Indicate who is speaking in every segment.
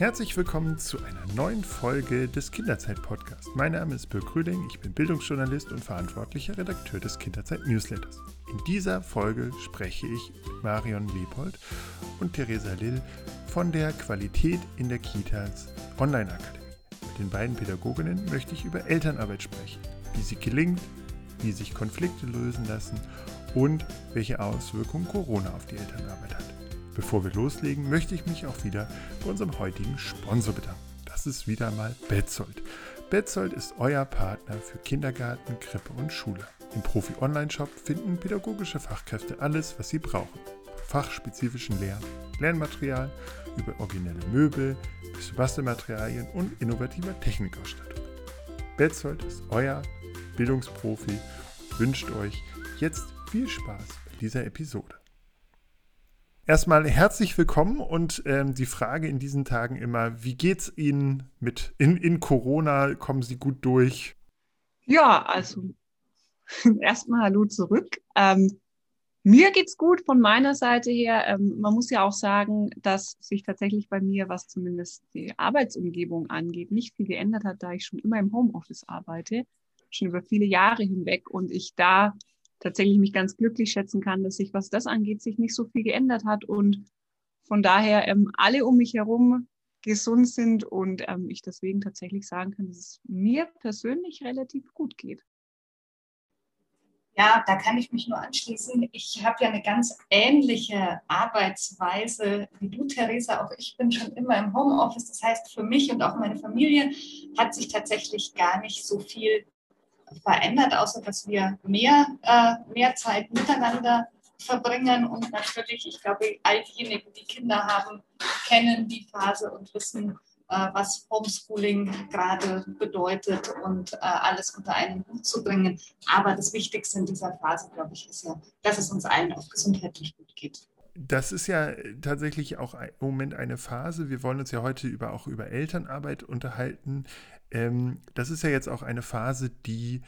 Speaker 1: Herzlich willkommen zu einer neuen Folge des Kinderzeit-Podcasts. Mein Name ist Birk Rüding, ich bin Bildungsjournalist und verantwortlicher Redakteur des Kinderzeit-Newsletters. In dieser Folge spreche ich mit Marion Leopold und Theresa Lill von der Qualität in der Kitas Online-Akademie. Mit den beiden Pädagoginnen möchte ich über Elternarbeit sprechen, wie sie gelingt, wie sich Konflikte lösen lassen und welche Auswirkungen Corona auf die Elternarbeit hat. Bevor wir loslegen, möchte ich mich auch wieder bei unserem heutigen Sponsor bedanken. Das ist wieder mal Betzold. Betzold ist euer Partner für Kindergarten, Krippe und Schule. Im Profi-Online-Shop finden pädagogische Fachkräfte alles, was sie brauchen. Fachspezifischen Lern Lernmaterial, über originelle Möbel bis Bastelmaterialien und innovativer Technikausstattung. Betzold ist euer Bildungsprofi, wünscht euch jetzt viel Spaß bei dieser Episode. Erstmal herzlich willkommen und ähm, die Frage in diesen Tagen immer, wie geht's Ihnen mit in, in Corona? Kommen Sie gut durch?
Speaker 2: Ja, also erstmal Hallo zurück. Ähm, mir geht's gut von meiner Seite her. Ähm, man muss ja auch sagen, dass sich tatsächlich bei mir, was zumindest die Arbeitsumgebung angeht, nicht viel geändert hat, da ich schon immer im Homeoffice arbeite, schon über viele Jahre hinweg und ich da tatsächlich mich ganz glücklich schätzen kann, dass sich, was das angeht, sich nicht so viel geändert hat und von daher ähm, alle um mich herum gesund sind und ähm, ich deswegen tatsächlich sagen kann, dass es mir persönlich relativ gut geht.
Speaker 3: Ja, da kann ich mich nur anschließen. Ich habe ja eine ganz ähnliche Arbeitsweise wie du, Theresa. Auch ich bin schon immer im Homeoffice. Das heißt, für mich und auch meine Familie hat sich tatsächlich gar nicht so viel verändert, außer dass wir mehr, äh, mehr Zeit miteinander verbringen. Und natürlich, ich glaube, all diejenigen, die Kinder haben, kennen die Phase und wissen, äh, was Homeschooling gerade bedeutet und äh, alles unter einen Hut zu bringen. Aber das Wichtigste in dieser Phase, glaube ich, ist ja, dass es uns allen auch gesundheitlich gut geht.
Speaker 1: Das ist ja tatsächlich auch im Moment eine Phase. Wir wollen uns ja heute über, auch über Elternarbeit unterhalten. Ähm, das ist ja jetzt auch eine Phase, die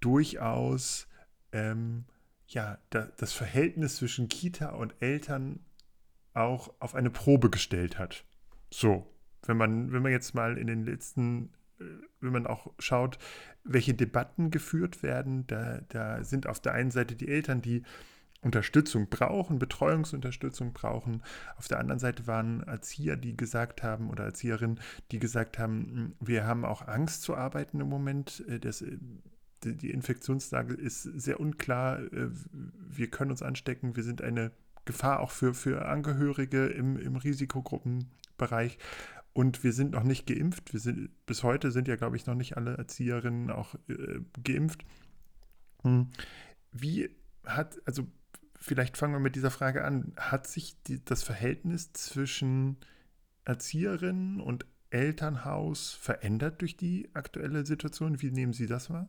Speaker 1: durchaus ähm, ja, da, das Verhältnis zwischen Kita und Eltern auch auf eine Probe gestellt hat. So, wenn man, wenn man jetzt mal in den letzten, äh, wenn man auch schaut, welche Debatten geführt werden, da, da sind auf der einen Seite die Eltern, die Unterstützung brauchen, Betreuungsunterstützung brauchen. Auf der anderen Seite waren Erzieher, die gesagt haben, oder Erzieherinnen, die gesagt haben, hm, wir haben auch Angst zu arbeiten im Moment. Äh, das, äh, die Infektionslage ist sehr unklar. Äh, wir können uns anstecken. Wir sind eine Gefahr auch für, für Angehörige im, im Risikogruppenbereich. Und wir sind noch nicht geimpft. Wir sind, bis heute sind ja, glaube ich, noch nicht alle Erzieherinnen auch äh, geimpft. Hm. Wie hat, also vielleicht fangen wir mit dieser Frage an. Hat sich die, das Verhältnis zwischen Erzieherinnen und Elternhaus verändert durch die aktuelle Situation? Wie nehmen Sie das wahr?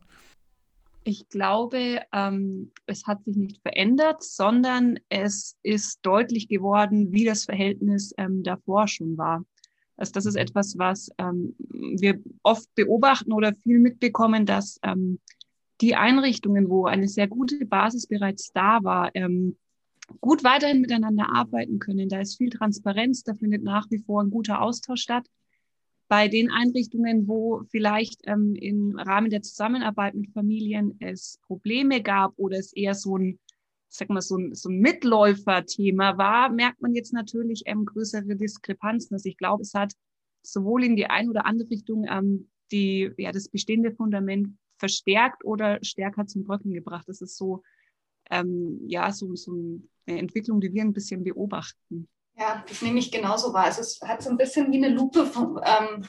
Speaker 2: Ich glaube, ähm, es hat sich nicht verändert, sondern es ist deutlich geworden, wie das Verhältnis ähm, davor schon war. Also das ist mhm. etwas, was ähm, wir oft beobachten oder viel mitbekommen, dass ähm, die Einrichtungen, wo eine sehr gute Basis bereits da war, ähm, gut weiterhin miteinander arbeiten können. Da ist viel Transparenz, da findet nach wie vor ein guter Austausch statt. Bei den Einrichtungen, wo vielleicht ähm, im Rahmen der Zusammenarbeit mit Familien es Probleme gab oder es eher so ein, sag mal, so ein, so ein Mitläuferthema war, merkt man jetzt natürlich ähm, größere Diskrepanzen. Also ich glaube, es hat sowohl in die eine oder andere Richtung ähm, die, ja, das bestehende Fundament verstärkt oder stärker zum Bröckeln gebracht. Das ist so, ähm, ja, so, so eine Entwicklung, die wir ein bisschen beobachten.
Speaker 3: Ja, das nehme ich genauso wahr. Also es hat so ein bisschen wie eine Lupe von, ähm,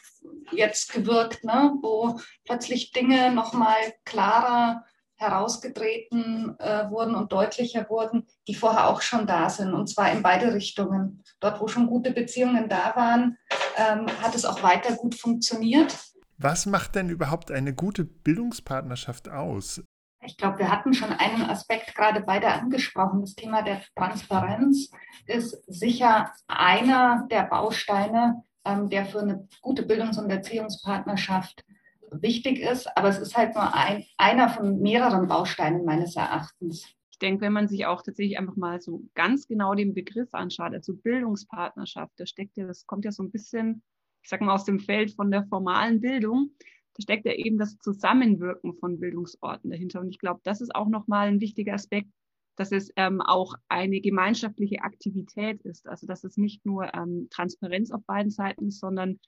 Speaker 3: jetzt gewirkt, ne? wo plötzlich Dinge nochmal klarer herausgetreten äh, wurden und deutlicher wurden, die vorher auch schon da sind, und zwar in beide Richtungen. Dort, wo schon gute Beziehungen da waren, ähm, hat es auch weiter gut funktioniert.
Speaker 1: Was macht denn überhaupt eine gute Bildungspartnerschaft aus?
Speaker 3: Ich glaube, wir hatten schon einen Aspekt gerade beide angesprochen. Das Thema der Transparenz ist sicher einer der Bausteine, ähm, der für eine gute Bildungs- und Erziehungspartnerschaft wichtig ist. Aber es ist halt nur ein, einer von mehreren Bausteinen meines Erachtens.
Speaker 2: Ich denke, wenn man sich auch tatsächlich einfach mal so ganz genau den Begriff anschaut, also Bildungspartnerschaft, da steckt ja, das kommt ja so ein bisschen ich sage mal, aus dem Feld von der formalen Bildung, da steckt ja eben das Zusammenwirken von Bildungsorten dahinter. Und ich glaube, das ist auch nochmal ein wichtiger Aspekt, dass es ähm, auch eine gemeinschaftliche Aktivität ist. Also dass es nicht nur ähm, Transparenz auf beiden Seiten ist, sondern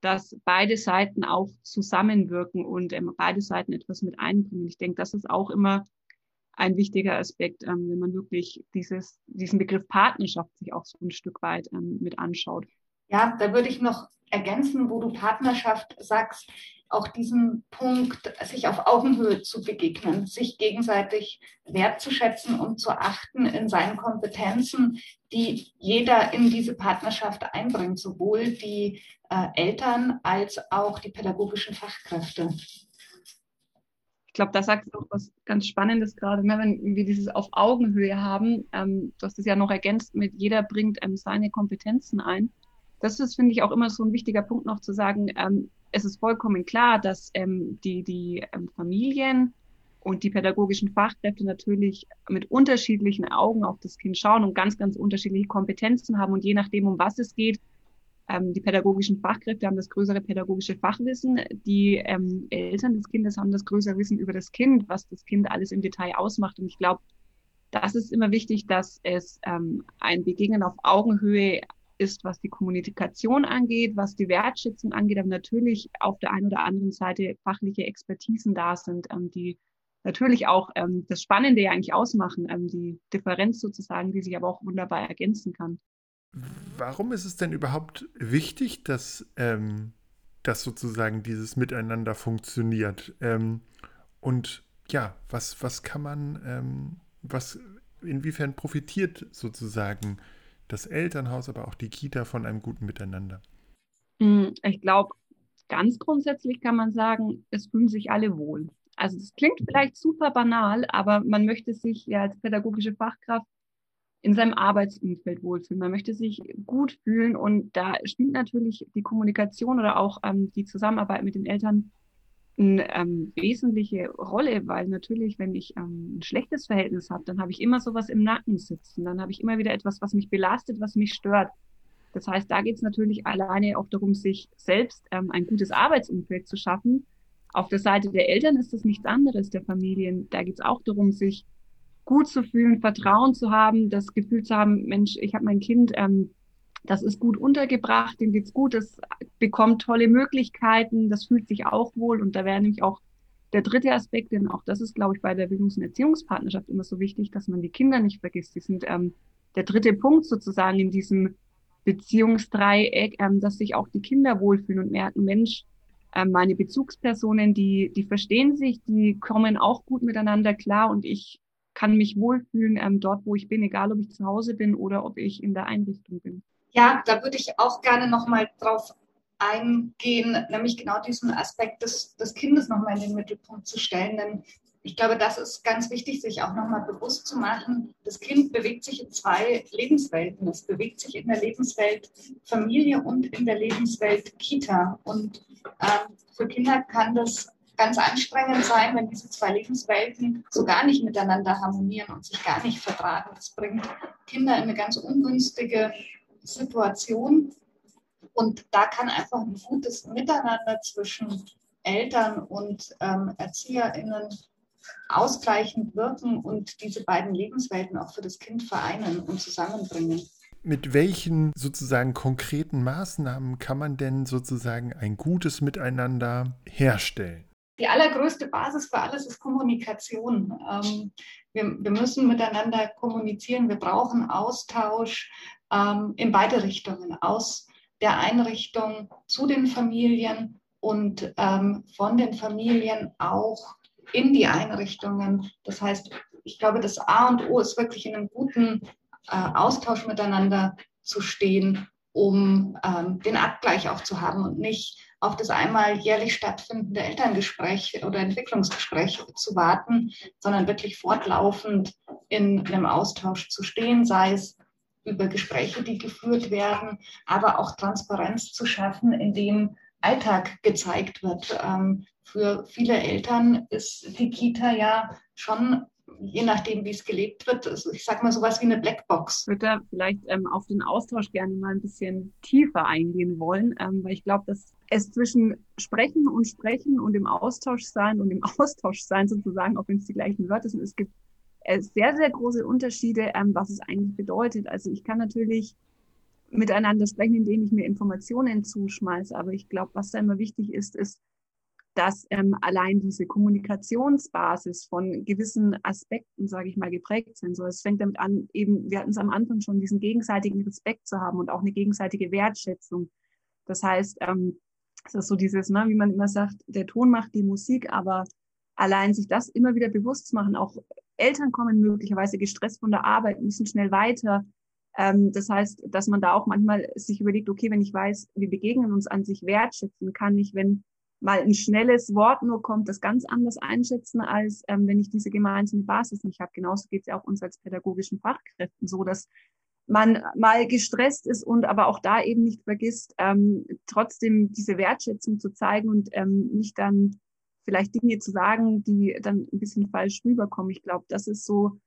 Speaker 2: dass beide Seiten auch zusammenwirken und ähm, beide Seiten etwas mit einbringen. Ich denke, das ist auch immer ein wichtiger Aspekt, ähm, wenn man wirklich dieses, diesen Begriff Partnerschaft sich auch so ein Stück weit ähm, mit anschaut.
Speaker 3: Ja, da würde ich noch ergänzen, wo du Partnerschaft sagst auch diesen Punkt, sich auf Augenhöhe zu begegnen, sich gegenseitig wertzuschätzen und zu achten in seinen Kompetenzen, die jeder in diese Partnerschaft einbringt, sowohl die äh, Eltern als auch die pädagogischen Fachkräfte.
Speaker 2: Ich glaube, da sagst du auch was ganz Spannendes gerade, ne? wenn wir dieses auf Augenhöhe haben. Ähm, du hast es ja noch ergänzt mit, jeder bringt ähm, seine Kompetenzen ein. Das ist, finde ich, auch immer so ein wichtiger Punkt noch zu sagen, ähm, es ist vollkommen klar, dass ähm, die, die ähm, Familien und die pädagogischen Fachkräfte natürlich mit unterschiedlichen Augen auf das Kind schauen und ganz, ganz unterschiedliche Kompetenzen haben. Und je nachdem, um was es geht, ähm, die pädagogischen Fachkräfte haben das größere pädagogische Fachwissen, die ähm, Eltern des Kindes haben das größere Wissen über das Kind, was das Kind alles im Detail ausmacht. Und ich glaube, das ist immer wichtig, dass es ähm, ein Begegnen auf Augenhöhe ist, was die Kommunikation angeht, was die Wertschätzung angeht, aber natürlich auf der einen oder anderen Seite fachliche Expertisen da sind, ähm, die natürlich auch ähm, das Spannende ja eigentlich ausmachen, ähm, die Differenz sozusagen, die sich aber auch wunderbar ergänzen kann.
Speaker 1: Warum ist es denn überhaupt wichtig, dass, ähm, dass sozusagen dieses Miteinander funktioniert? Ähm, und ja, was, was kann man, ähm, was, inwiefern profitiert sozusagen das Elternhaus, aber auch die Kita von einem guten Miteinander?
Speaker 2: Hm, ich glaube, ganz grundsätzlich kann man sagen, es fühlen sich alle wohl. Also es klingt vielleicht super banal, aber man möchte sich ja als pädagogische Fachkraft in seinem Arbeitsumfeld wohlfühlen. Man möchte sich gut fühlen und da spielt natürlich die Kommunikation oder auch ähm, die Zusammenarbeit mit den Eltern eine ähm, wesentliche Rolle, weil natürlich, wenn ich ähm, ein schlechtes Verhältnis habe, dann habe ich immer sowas im Nacken sitzen. Dann habe ich immer wieder etwas, was mich belastet, was mich stört. Das heißt, da geht es natürlich alleine auch darum, sich selbst ähm, ein gutes Arbeitsumfeld zu schaffen. Auf der Seite der Eltern ist das nichts anderes, der Familien. Da geht es auch darum, sich gut zu fühlen, Vertrauen zu haben, das Gefühl zu haben, Mensch, ich habe mein Kind ähm, das ist gut untergebracht, dem geht's gut, das bekommt tolle Möglichkeiten, das fühlt sich auch wohl und da wäre nämlich auch der dritte Aspekt, denn auch das ist, glaube ich, bei der Bildungs- und Erziehungspartnerschaft immer so wichtig, dass man die Kinder nicht vergisst. Die sind ähm, der dritte Punkt sozusagen in diesem Beziehungsdreieck, ähm, dass sich auch die Kinder wohlfühlen und merken, Mensch, ähm, meine Bezugspersonen, die, die verstehen sich, die kommen auch gut miteinander klar und ich kann mich wohlfühlen ähm, dort, wo ich bin, egal ob ich zu Hause bin oder ob ich in der Einrichtung bin.
Speaker 3: Ja, da würde ich auch gerne nochmal drauf eingehen, nämlich genau diesen Aspekt des, des Kindes nochmal in den Mittelpunkt zu stellen. Denn ich glaube, das ist ganz wichtig, sich auch nochmal bewusst zu machen. Das Kind bewegt sich in zwei Lebenswelten. Es bewegt sich in der Lebenswelt Familie und in der Lebenswelt Kita. Und äh, für Kinder kann das ganz anstrengend sein, wenn diese zwei Lebenswelten so gar nicht miteinander harmonieren und sich gar nicht vertragen. Das bringt Kinder in eine ganz ungünstige Situation. Und da kann einfach ein gutes Miteinander zwischen Eltern und ähm, ErzieherInnen ausgleichend wirken und diese beiden Lebenswelten auch für das Kind vereinen und zusammenbringen.
Speaker 1: Mit welchen sozusagen konkreten Maßnahmen kann man denn sozusagen ein gutes Miteinander herstellen?
Speaker 3: Die allergrößte Basis für alles ist Kommunikation. Ähm, wir, wir, müssen miteinander kommunizieren, wir brauchen Austausch, ähm, in beide Richtungen, aus der Einrichtung zu den Familien und ähm, von den Familien auch in die Einrichtungen. Das heißt, ich glaube, das A und O ist wirklich in einem guten äh, Austausch miteinander zu stehen, um ähm, den Abgleich auch zu haben und nicht auf das einmal jährlich stattfindende Elterngespräch oder Entwicklungsgespräch zu warten, sondern wirklich fortlaufend in einem Austausch zu stehen, sei es über Gespräche, die geführt werden, aber auch Transparenz zu schaffen, indem Alltag gezeigt wird. Ähm, für viele Eltern ist die Kita ja schon je nachdem, wie es gelebt wird, also ich sage mal sowas wie eine Blackbox.
Speaker 2: Ich würde da vielleicht ähm, auf den Austausch gerne mal ein bisschen tiefer eingehen wollen, ähm, weil ich glaube, dass es zwischen Sprechen und Sprechen und im Austausch sein und im Austausch sein sozusagen, auch wenn es die gleichen Wörter sind, es gibt sehr, sehr große Unterschiede, ähm, was es eigentlich bedeutet. Also ich kann natürlich miteinander sprechen, indem ich mir Informationen zuschmeiße, aber ich glaube, was da immer wichtig ist, ist, dass ähm, allein diese Kommunikationsbasis von gewissen Aspekten, sage ich mal, geprägt sind. So, es fängt damit an, eben, wir hatten es am Anfang schon, diesen gegenseitigen Respekt zu haben und auch eine gegenseitige Wertschätzung. Das heißt, ähm, es ist so dieses, ne, wie man immer sagt, der Ton macht die Musik, aber allein sich das immer wieder bewusst zu machen, auch Eltern kommen möglicherweise gestresst von der Arbeit, müssen schnell weiter. Ähm, das heißt, dass man da auch manchmal sich überlegt, okay, wenn ich weiß, wir begegnen uns an sich wertschätzen, kann ich, wenn mal ein schnelles Wort nur kommt, das ganz anders einschätzen, als ähm, wenn ich diese gemeinsame Basis nicht habe. Genauso geht es ja auch uns als pädagogischen Fachkräften so, dass man mal gestresst ist und aber auch da eben nicht vergisst, ähm, trotzdem diese Wertschätzung zu zeigen und ähm, nicht dann vielleicht Dinge zu sagen, die dann ein bisschen falsch rüberkommen. Ich glaube, das ist so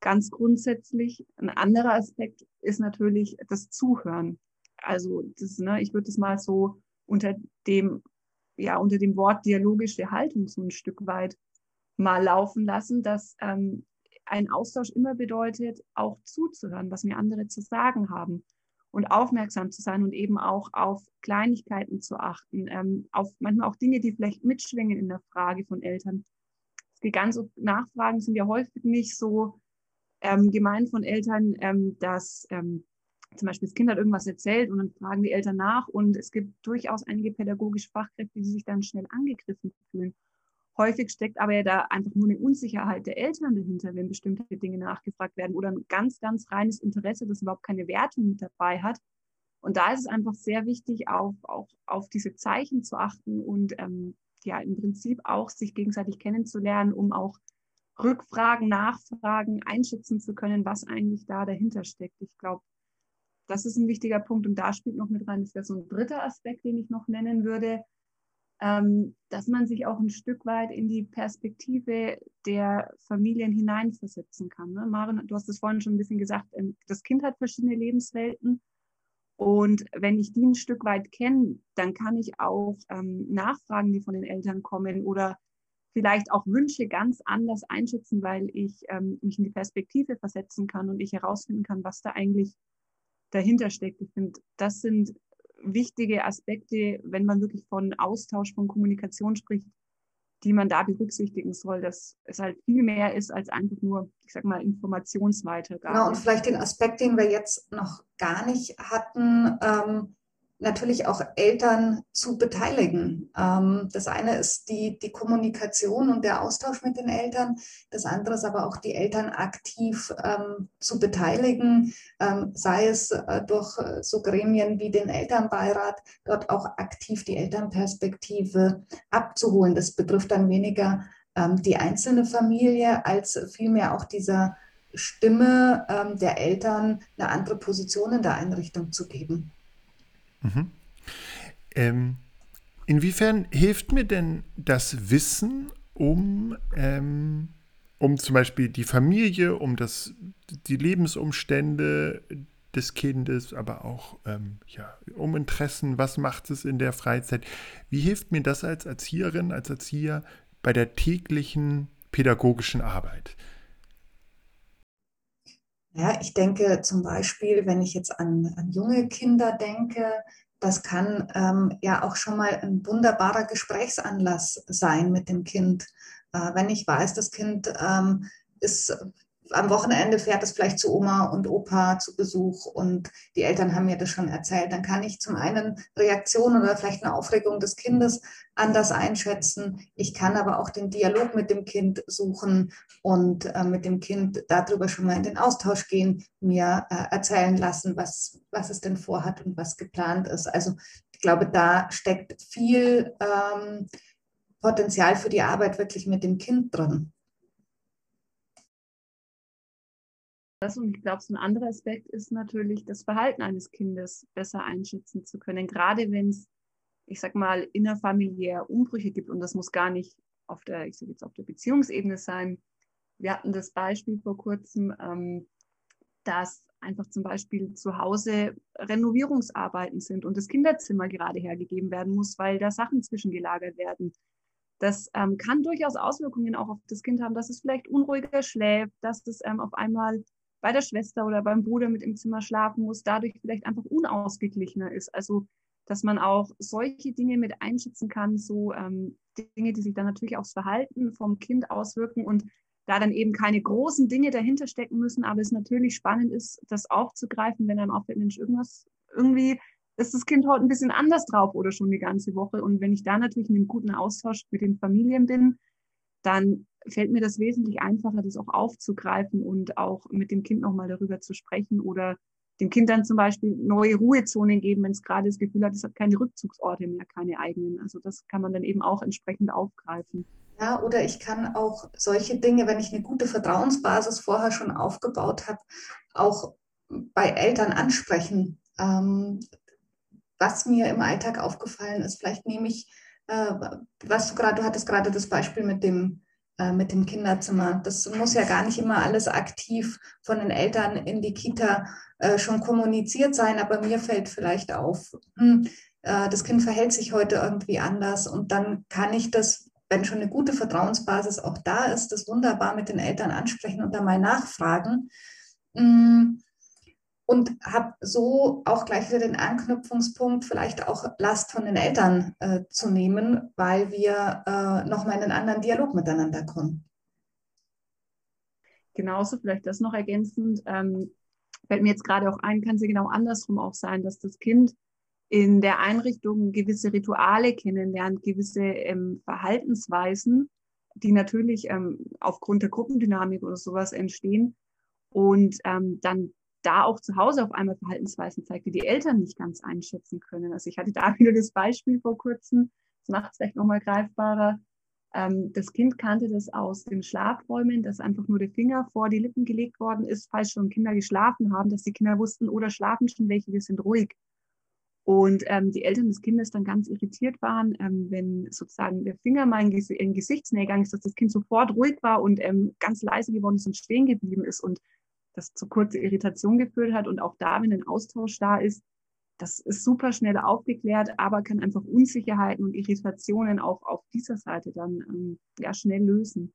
Speaker 2: ganz grundsätzlich. Ein anderer Aspekt ist natürlich das Zuhören. Also das, ne, ich würde es mal so unter dem ja unter dem Wort dialogische Haltung so ein Stück weit mal laufen lassen, dass ähm, ein Austausch immer bedeutet, auch zuzuhören, was mir andere zu sagen haben und aufmerksam zu sein und eben auch auf Kleinigkeiten zu achten, ähm, auf manchmal auch Dinge, die vielleicht mitschwingen in der Frage von Eltern. Die ganzen Nachfragen sind ja häufig nicht so ähm, gemeint von Eltern, ähm, dass ähm, zum Beispiel das Kind hat irgendwas erzählt und dann fragen die Eltern nach und es gibt durchaus einige pädagogische Fachkräfte, die sich dann schnell angegriffen fühlen. Häufig steckt aber ja da einfach nur eine Unsicherheit der Eltern dahinter, wenn bestimmte Dinge nachgefragt werden oder ein ganz, ganz reines Interesse, das überhaupt keine Wertung mit dabei hat. Und da ist es einfach sehr wichtig, auf, auch auf diese Zeichen zu achten und ähm, ja, im Prinzip auch sich gegenseitig kennenzulernen, um auch Rückfragen, Nachfragen einschätzen zu können, was eigentlich da dahinter steckt. Ich glaube, das ist ein wichtiger Punkt und da spielt noch mit rein, das wäre so ein dritter Aspekt, den ich noch nennen würde, ähm, dass man sich auch ein Stück weit in die Perspektive der Familien hineinversetzen kann. Ne? Maren, du hast es vorhin schon ein bisschen gesagt, ähm, das Kind hat verschiedene Lebenswelten und wenn ich die ein Stück weit kenne, dann kann ich auch ähm, Nachfragen, die von den Eltern kommen oder vielleicht auch Wünsche ganz anders einschätzen, weil ich ähm, mich in die Perspektive versetzen kann und ich herausfinden kann, was da eigentlich dahinter steckt. Ich finde, das sind wichtige Aspekte, wenn man wirklich von Austausch, von Kommunikation spricht, die man da berücksichtigen soll, dass es halt viel mehr ist als einfach nur, ich sag mal, Informationsweitergabe.
Speaker 3: Genau, und vielleicht den Aspekt, den wir jetzt noch gar nicht hatten, ähm, natürlich auch Eltern zu beteiligen. Ähm, das eine ist die, die Kommunikation und der Austausch mit den Eltern. Das andere ist aber auch die Eltern aktiv ähm, zu beteiligen, ähm, sei es äh, durch äh, so Gremien wie den Elternbeirat, dort auch aktiv die Elternperspektive abzuholen. Das betrifft dann weniger die einzelne Familie als vielmehr auch dieser Stimme der Eltern eine andere Position in der Einrichtung zu geben.
Speaker 1: Mhm. Ähm, inwiefern hilft mir denn das Wissen um, ähm, um zum Beispiel die Familie, um das, die Lebensumstände des Kindes, aber auch ähm, ja, um Interessen, was macht es in der Freizeit? Wie hilft mir das als Erzieherin, als Erzieher bei der täglichen pädagogischen Arbeit?
Speaker 3: Ja, ich denke zum Beispiel, wenn ich jetzt an, an junge Kinder denke, das kann ähm, ja auch schon mal ein wunderbarer Gesprächsanlass sein mit dem Kind. Äh, wenn ich weiß, das Kind ähm, ist am Wochenende fährt es vielleicht zu Oma und Opa zu Besuch und die Eltern haben mir das schon erzählt. Dann kann ich zum einen Reaktionen oder vielleicht eine Aufregung des Kindes anders einschätzen. Ich kann aber auch den Dialog mit dem Kind suchen und äh, mit dem Kind darüber schon mal in den Austausch gehen, mir äh, erzählen lassen, was, was es denn vorhat und was geplant ist. Also ich glaube, da steckt viel ähm, Potenzial für die Arbeit wirklich mit dem Kind drin.
Speaker 2: Das und ich glaube, so ein anderer Aspekt ist natürlich, das Verhalten eines Kindes besser einschätzen zu können. Gerade wenn es, ich sag mal, innerfamiliär Umbrüche gibt und das muss gar nicht auf der, ich sage jetzt auf der Beziehungsebene sein, wir hatten das Beispiel vor kurzem, ähm, dass einfach zum Beispiel zu Hause Renovierungsarbeiten sind und das Kinderzimmer gerade hergegeben werden muss, weil da Sachen zwischengelagert werden. Das ähm, kann durchaus Auswirkungen auch auf das Kind haben, dass es vielleicht unruhiger schläft, dass es ähm, auf einmal bei der Schwester oder beim Bruder mit im Zimmer schlafen muss, dadurch vielleicht einfach unausgeglichener ist. Also dass man auch solche Dinge mit einschätzen kann, so ähm, Dinge, die sich dann natürlich aufs Verhalten vom Kind auswirken und da dann eben keine großen Dinge dahinter stecken müssen, aber es natürlich spannend ist, das aufzugreifen, wenn einem auffällt, Mensch, irgendwas, irgendwie ist das Kind heute ein bisschen anders drauf oder schon die ganze Woche. Und wenn ich da natürlich in einem guten Austausch mit den Familien bin, dann fällt mir das wesentlich einfacher, das auch aufzugreifen und auch mit dem Kind nochmal darüber zu sprechen oder dem Kind dann zum Beispiel neue Ruhezonen geben, wenn es gerade das Gefühl hat, es hat keine Rückzugsorte mehr, keine eigenen. Also das kann man dann eben auch entsprechend aufgreifen.
Speaker 3: Ja, oder ich kann auch solche Dinge, wenn ich eine gute Vertrauensbasis vorher schon aufgebaut habe, auch bei Eltern ansprechen. Ähm, was mir im Alltag aufgefallen ist, vielleicht nehme ich, äh, was du gerade, du hattest gerade das Beispiel mit dem äh, mit dem Kinderzimmer. Das muss ja gar nicht immer alles aktiv von den Eltern in die Kita äh, schon kommuniziert sein, aber mir fällt vielleicht auf, hm, äh, das Kind verhält sich heute irgendwie anders und dann kann ich das, wenn schon eine gute Vertrauensbasis auch da ist, das wunderbar mit den Eltern ansprechen und da mal nachfragen. Hm, und habe so auch gleich wieder den Anknüpfungspunkt, vielleicht auch Last von den Eltern äh, zu nehmen, weil wir äh, nochmal in einen anderen Dialog miteinander kommen.
Speaker 2: Genauso, vielleicht das noch ergänzend, ähm, fällt mir jetzt gerade auch ein, kann es ja genau andersrum auch sein, dass das Kind in der Einrichtung gewisse Rituale kennenlernt, gewisse ähm, Verhaltensweisen, die natürlich ähm, aufgrund der Gruppendynamik oder sowas entstehen und ähm, dann da auch zu Hause auf einmal Verhaltensweisen zeigt, die die Eltern nicht ganz einschätzen können. Also ich hatte da wieder das Beispiel vor kurzem, das macht es vielleicht nochmal greifbarer. Ähm, das Kind kannte das aus den Schlafräumen, dass einfach nur der Finger vor die Lippen gelegt worden ist, falls schon Kinder geschlafen haben, dass die Kinder wussten, oder schlafen schon welche, wir sind ruhig. Und ähm, die Eltern des Kindes dann ganz irritiert waren, ähm, wenn sozusagen der Finger mal in, Ges in Gesichtsnähe gegangen ist, dass das Kind sofort ruhig war und ähm, ganz leise geworden ist und stehen geblieben ist. Und das zu kurzer Irritation geführt hat. Und auch da, wenn ein Austausch da ist, das ist super schnell aufgeklärt, aber kann einfach Unsicherheiten und Irritationen auch auf dieser Seite dann ähm, ja, schnell lösen.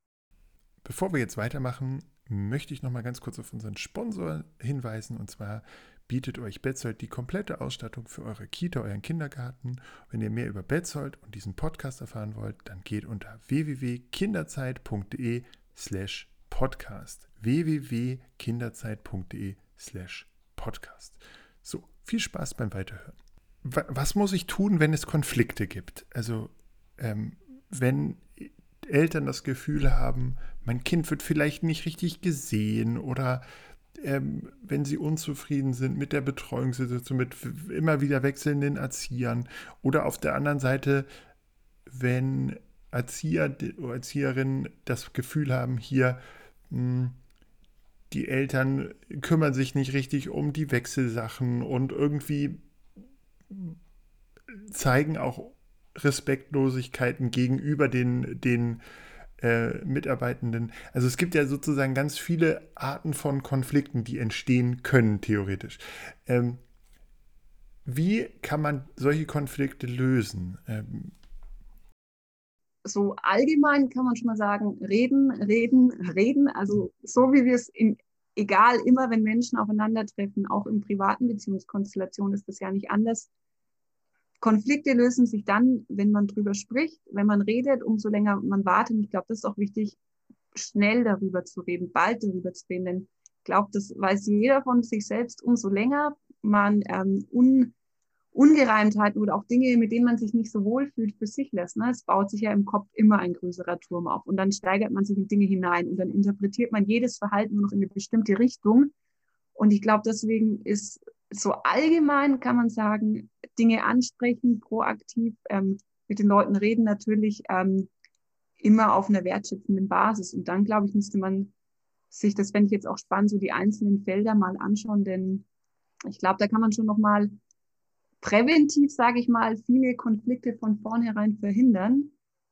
Speaker 1: Bevor wir jetzt weitermachen, möchte ich noch mal ganz kurz auf unseren Sponsor hinweisen. Und zwar bietet euch Betzold die komplette Ausstattung für eure Kita, euren Kindergarten. Wenn ihr mehr über Betzold und diesen Podcast erfahren wollt, dann geht unter www.kinderzeit.de slash podcast. www.kinderzeit.de slash podcast. So, viel Spaß beim Weiterhören. Was muss ich tun, wenn es Konflikte gibt? Also, ähm, wenn Eltern das Gefühl haben, mein Kind wird vielleicht nicht richtig gesehen oder ähm, wenn sie unzufrieden sind mit der Betreuungssituation, mit immer wieder wechselnden Erziehern oder auf der anderen Seite, wenn Erzieher oder Erzieherinnen das Gefühl haben, hier hm, die Eltern kümmern sich nicht richtig um die Wechselsachen und irgendwie zeigen auch Respektlosigkeiten gegenüber den, den äh, Mitarbeitenden. Also es gibt ja sozusagen ganz viele Arten von Konflikten, die entstehen können, theoretisch. Ähm, wie kann man solche Konflikte lösen? Ähm,
Speaker 2: so allgemein kann man schon mal sagen, reden, reden, reden. Also so wie wir es in, egal immer, wenn Menschen aufeinandertreffen, auch in privaten Beziehungskonstellationen ist das ja nicht anders. Konflikte lösen sich dann, wenn man drüber spricht, wenn man redet, umso länger man wartet. Und ich glaube, das ist auch wichtig, schnell darüber zu reden, bald darüber zu reden. Denn ich glaube, das weiß jeder von sich selbst, umso länger man ähm, un Ungereimtheiten oder auch Dinge, mit denen man sich nicht so wohl fühlt, für sich lässt. Ne? Es baut sich ja im Kopf immer ein größerer Turm auf und dann steigert man sich in Dinge hinein und dann interpretiert man jedes Verhalten nur noch in eine bestimmte Richtung. Und ich glaube, deswegen ist so allgemein, kann man sagen, Dinge ansprechen, proaktiv ähm, mit den Leuten reden, natürlich ähm, immer auf einer wertschätzenden Basis. Und dann, glaube ich, müsste man sich, das fände ich jetzt auch spannend, so die einzelnen Felder mal anschauen, denn ich glaube, da kann man schon noch mal präventiv, sage ich mal, viele Konflikte von vornherein verhindern,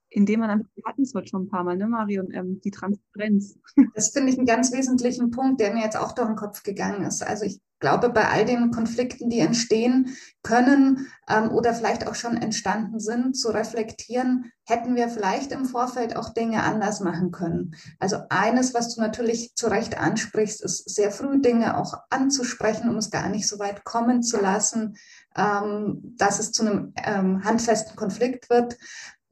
Speaker 2: indem man einfach, wir hatten es heute schon ein paar Mal, ne, Marion, ähm, die Transparenz.
Speaker 3: Das finde ich einen ganz wesentlichen Punkt, der mir jetzt auch durch den Kopf gegangen ist. Also ich glaube, bei all den Konflikten, die entstehen können ähm, oder vielleicht auch schon entstanden sind, zu reflektieren, hätten wir vielleicht im Vorfeld auch Dinge anders machen können. Also eines, was du natürlich zu Recht ansprichst, ist sehr früh Dinge auch anzusprechen, um es gar nicht so weit kommen zu lassen, ähm, dass es zu einem ähm, handfesten Konflikt wird.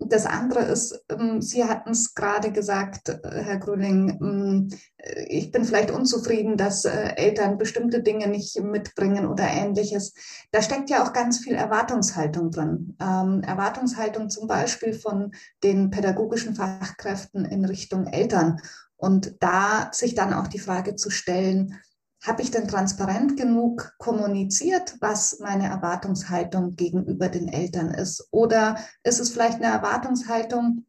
Speaker 3: Das andere ist, ähm, Sie hatten es gerade gesagt, äh, Herr Grüning, ähm, äh, ich bin vielleicht unzufrieden, dass äh, Eltern bestimmte Dinge nicht mitbringen oder ähnliches. Da steckt ja auch ganz viel Erwartungshaltung drin. Ähm, Erwartungshaltung zum Beispiel von den pädagogischen Fachkräften in Richtung Eltern. Und da sich dann auch die Frage zu stellen, habe ich denn transparent genug kommuniziert, was meine Erwartungshaltung gegenüber den Eltern ist? Oder ist es vielleicht eine Erwartungshaltung,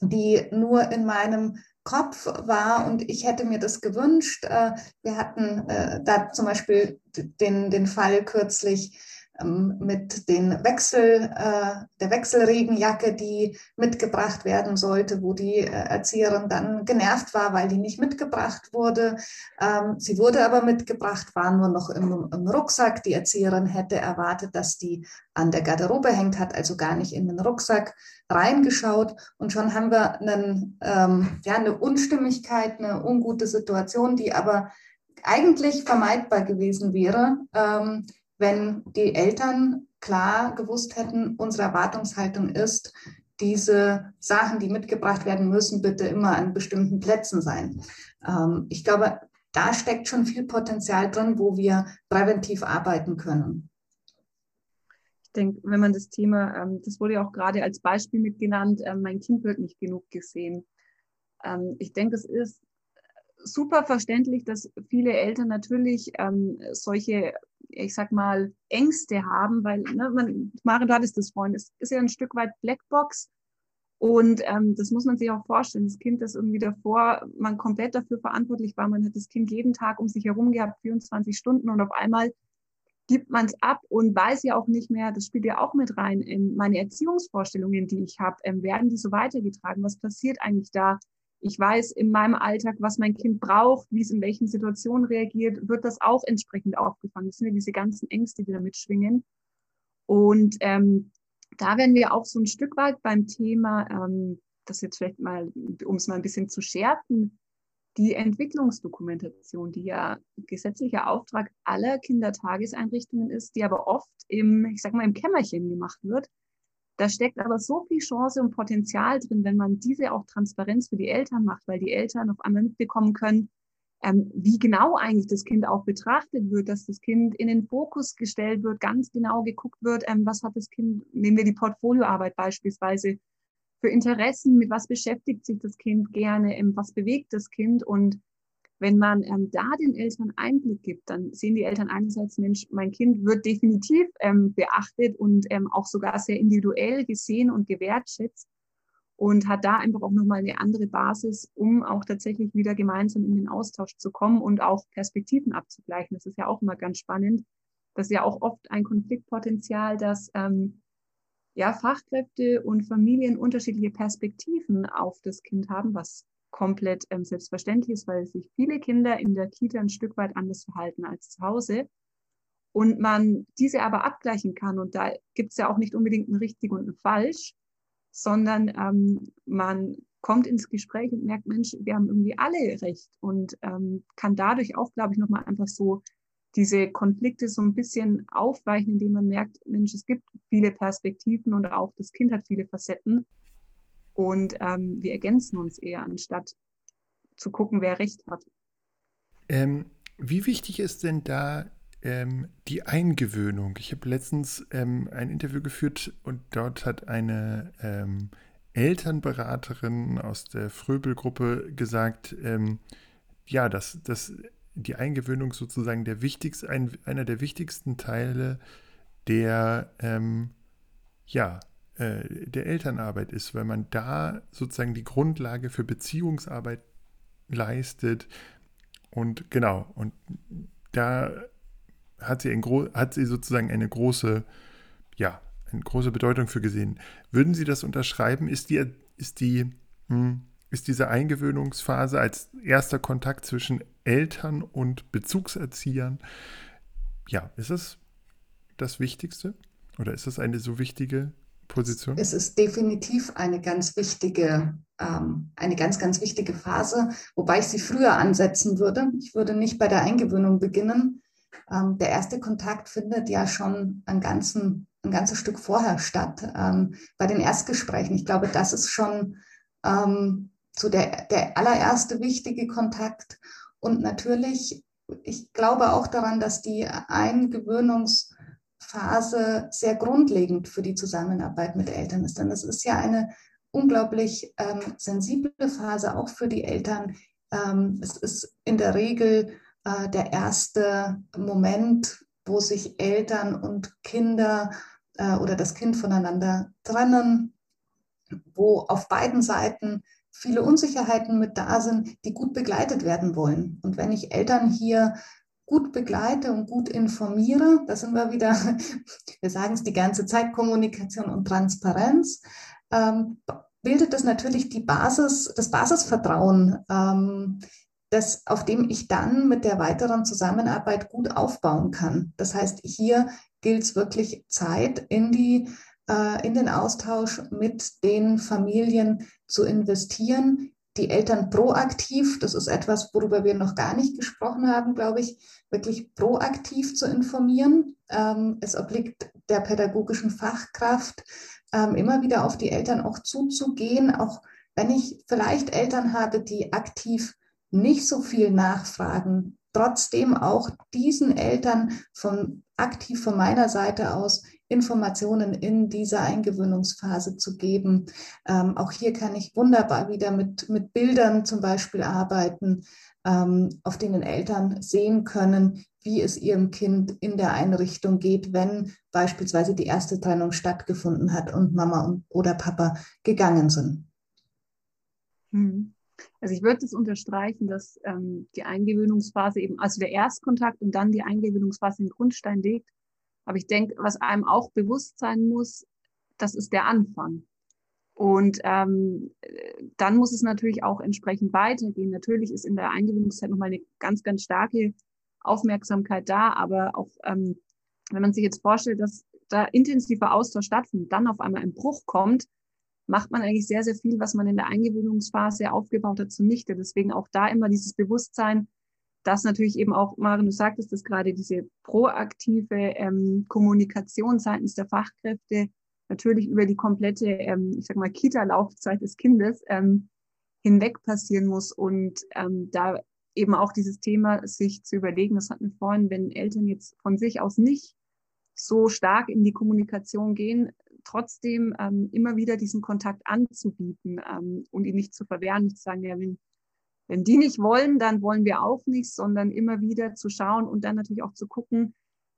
Speaker 3: die nur in meinem Kopf war und ich hätte mir das gewünscht. Äh, wir hatten äh, da zum Beispiel den, den Fall kürzlich, mit den Wechsel, äh, der Wechselregenjacke, die mitgebracht werden sollte, wo die äh, Erzieherin dann genervt war, weil die nicht mitgebracht wurde. Ähm, sie wurde aber mitgebracht, war nur noch im, im Rucksack. Die Erzieherin hätte erwartet, dass die an der Garderobe hängt, hat also gar nicht in den Rucksack reingeschaut und schon haben wir einen, ähm, ja, eine Unstimmigkeit, eine ungute Situation, die aber eigentlich vermeidbar gewesen wäre, ähm, wenn die Eltern klar gewusst hätten, unsere Erwartungshaltung ist, diese Sachen, die mitgebracht werden müssen, bitte immer an bestimmten Plätzen sein. Ähm, ich glaube, da steckt schon viel Potenzial drin, wo wir präventiv arbeiten können.
Speaker 2: Ich denke, wenn man das Thema, ähm, das wurde ja auch gerade als Beispiel mitgenannt, äh, mein Kind wird nicht genug gesehen. Ähm, ich denke, es ist super verständlich, dass viele Eltern natürlich ähm, solche ich sag mal, Ängste haben, weil, ne, man, Maren, du hattest das vorhin, es ist ja ein Stück weit Blackbox und ähm, das muss man sich auch vorstellen. Das Kind, das irgendwie davor man komplett dafür verantwortlich war, man hat das Kind jeden Tag um sich herum gehabt, 24 Stunden und auf einmal gibt man es ab und weiß ja auch nicht mehr, das spielt ja auch mit rein in meine Erziehungsvorstellungen, die ich habe, ähm, werden die so weitergetragen? Was passiert eigentlich da? Ich weiß in meinem Alltag, was mein Kind braucht, wie es in welchen Situationen reagiert, wird das auch entsprechend aufgefangen. Das sind ja diese ganzen Ängste, die da mitschwingen. Und ähm, da werden wir auch so ein Stück weit beim Thema, ähm, das jetzt vielleicht mal, um es mal ein bisschen zu schärfen, die Entwicklungsdokumentation, die ja gesetzlicher Auftrag aller Kindertageseinrichtungen ist, die aber oft im, ich sag mal, im Kämmerchen gemacht wird, da steckt aber so viel Chance und Potenzial drin, wenn man diese auch Transparenz für die Eltern macht, weil die Eltern auf einmal mitbekommen können, ähm, wie genau eigentlich das Kind auch betrachtet wird, dass das Kind in den Fokus gestellt wird, ganz genau geguckt wird, ähm, was hat das Kind, nehmen wir die Portfolioarbeit beispielsweise, für Interessen, mit was beschäftigt sich das Kind gerne, ähm, was bewegt das Kind und wenn man ähm, da den Eltern Einblick gibt, dann sehen die Eltern einerseits, Mensch, mein Kind wird definitiv ähm, beachtet und ähm, auch sogar sehr individuell gesehen und gewertschätzt und hat da einfach auch nochmal eine andere Basis, um auch tatsächlich wieder gemeinsam in den Austausch zu kommen und auch Perspektiven abzugleichen. Das ist ja auch immer ganz spannend. Das ist ja auch oft ein Konfliktpotenzial, dass ähm, ja, Fachkräfte und Familien unterschiedliche Perspektiven auf das Kind haben, was komplett ähm, selbstverständlich ist, weil sich viele Kinder in der Kita ein Stück weit anders verhalten als zu Hause. Und man diese aber abgleichen kann. Und da gibt es ja auch nicht unbedingt ein richtig und ein falsch, sondern ähm, man kommt ins Gespräch und merkt, Mensch, wir haben irgendwie alle recht und ähm, kann dadurch auch, glaube ich, nochmal einfach so diese Konflikte so ein bisschen aufweichen, indem man merkt, Mensch, es gibt viele Perspektiven und auch das Kind hat viele Facetten. Und ähm, wir ergänzen uns eher, anstatt zu gucken, wer recht hat.
Speaker 1: Ähm, wie wichtig ist denn da ähm, die Eingewöhnung? Ich habe letztens ähm, ein Interview geführt und dort hat eine ähm, Elternberaterin aus der Fröbel-Gruppe gesagt, ähm, ja, dass, dass die Eingewöhnung sozusagen der wichtigste, ein, einer der wichtigsten Teile der ja, der Elternarbeit ist, weil man da sozusagen die Grundlage für Beziehungsarbeit leistet. Und genau, und da hat sie, ein, hat sie sozusagen eine große, ja, eine große Bedeutung für gesehen. Würden Sie das unterschreiben? Ist die ist die, hm, ist diese Eingewöhnungsphase als erster Kontakt zwischen Eltern und Bezugserziehern, ja, ist es das Wichtigste? Oder ist es eine so wichtige Position?
Speaker 3: Es ist definitiv eine ganz wichtige, ähm, eine ganz, ganz wichtige Phase, wobei ich sie früher ansetzen würde. Ich würde nicht bei der Eingewöhnung beginnen. Ähm, der erste Kontakt findet ja schon ein, ganzen, ein ganzes Stück vorher statt, ähm, bei den Erstgesprächen. Ich glaube, das ist schon ähm, so der, der allererste wichtige Kontakt. Und natürlich, ich glaube auch daran, dass die Eingewöhnungs- Phase sehr grundlegend für die Zusammenarbeit mit Eltern ist. Denn das ist ja eine unglaublich ähm, sensible Phase auch für die Eltern. Ähm, es ist in der Regel äh, der erste Moment, wo sich Eltern und Kinder äh, oder das Kind voneinander trennen, wo auf beiden Seiten viele Unsicherheiten mit da sind, die gut begleitet werden wollen. Und wenn ich Eltern hier gut begleite und gut informiere, da sind wir wieder, wir sagen es die ganze Zeit, Kommunikation und Transparenz, ähm, bildet das natürlich die Basis, das Basisvertrauen, ähm, das, auf dem ich dann mit der weiteren Zusammenarbeit gut aufbauen kann. Das heißt, hier gilt es wirklich Zeit in die äh, in den Austausch mit den Familien zu investieren, die Eltern proaktiv, das ist etwas, worüber wir noch gar nicht gesprochen haben, glaube ich, wirklich proaktiv zu informieren. Ähm, es obliegt der pädagogischen Fachkraft, ähm, immer wieder auf die Eltern auch zuzugehen, auch wenn ich vielleicht Eltern habe, die aktiv nicht so viel nachfragen, trotzdem auch diesen Eltern von aktiv von meiner Seite aus Informationen in dieser Eingewöhnungsphase zu geben. Ähm, auch hier kann ich wunderbar wieder mit, mit Bildern zum Beispiel arbeiten, ähm, auf denen Eltern sehen können, wie es ihrem Kind in der Einrichtung geht, wenn beispielsweise die erste Trennung stattgefunden hat und Mama und, oder Papa gegangen sind.
Speaker 2: Hm. Also ich würde es das unterstreichen, dass ähm, die Eingewöhnungsphase eben, also der Erstkontakt und dann die Eingewöhnungsphase den Grundstein legt aber ich denke, was einem auch bewusst sein muss, das ist der Anfang. Und ähm, dann muss es natürlich auch entsprechend weitergehen. Natürlich ist in der Eingewöhnungszeit nochmal eine ganz, ganz starke Aufmerksamkeit da, aber auch ähm, wenn man sich jetzt vorstellt, dass da intensiver Austausch stattfindet, dann auf einmal ein Bruch kommt, macht man eigentlich sehr, sehr viel, was man in der Eingewöhnungsphase aufgebaut hat, zunichte. Deswegen auch da immer dieses Bewusstsein, dass natürlich eben auch, Maren, du sagtest dass gerade, diese proaktive ähm, Kommunikation seitens der Fachkräfte natürlich über die komplette, ähm, ich sag mal, Kita-Laufzeit des Kindes ähm, hinweg passieren muss und ähm, da eben auch dieses Thema sich zu überlegen, das hatten wir vorhin, wenn Eltern jetzt von sich aus nicht so stark in die Kommunikation gehen, trotzdem ähm, immer wieder diesen Kontakt anzubieten ähm, und ihn nicht zu verwehren, nicht zu sagen, ja, wenn wenn die nicht wollen, dann wollen wir auch nicht, sondern immer wieder zu schauen und dann natürlich auch zu gucken,